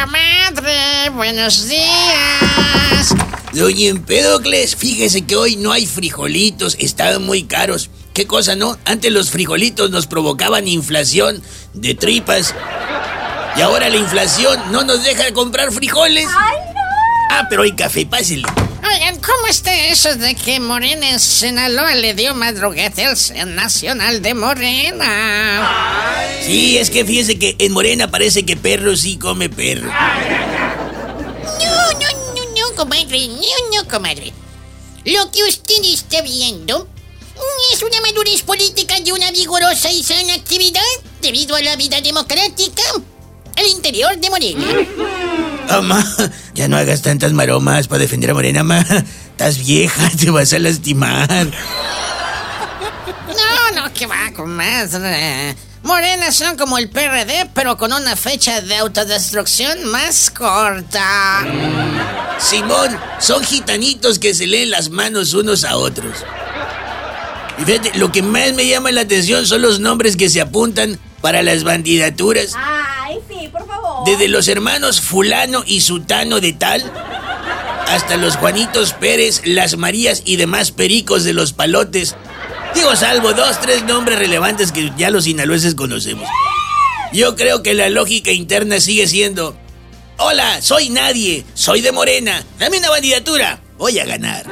puta madre! ¡Buenos días! Doña Empédocles, fíjese que hoy no hay frijolitos, estaban muy caros. ¿Qué cosa, no? Antes los frijolitos nos provocaban inflación de tripas. Y ahora la inflación no nos deja de comprar frijoles. ¡Ay, no! Ah, pero hay café, pásenle. Oigan, ¿cómo está eso de que Morena en Sinaloa le dio madruguete al Nacional de Morena? Sí, es que fíjese que en Morena parece que perro sí come perro. No, no, no, no, comadre, no, no, comadre. Lo que usted está viendo es una madurez política y una vigorosa y sana actividad debido a la vida democrática al interior de Morena. Mamá, ya no hagas tantas maromas para defender a Morena, ma. Estás vieja, te vas a lastimar. No, no, que va, comadre. Morena son como el PRD, pero con una fecha de autodestrucción más corta. Simón, son gitanitos que se leen las manos unos a otros. Y fíjate, lo que más me llama la atención son los nombres que se apuntan para las bandidaturas. Favor. Desde los hermanos fulano y sutano de tal, hasta los Juanitos Pérez, las Marías y demás pericos de los palotes. Digo, salvo dos, tres nombres relevantes que ya los sinaloenses conocemos. Yo creo que la lógica interna sigue siendo... Hola, soy nadie, soy de Morena, dame una bandidatura, voy a ganar.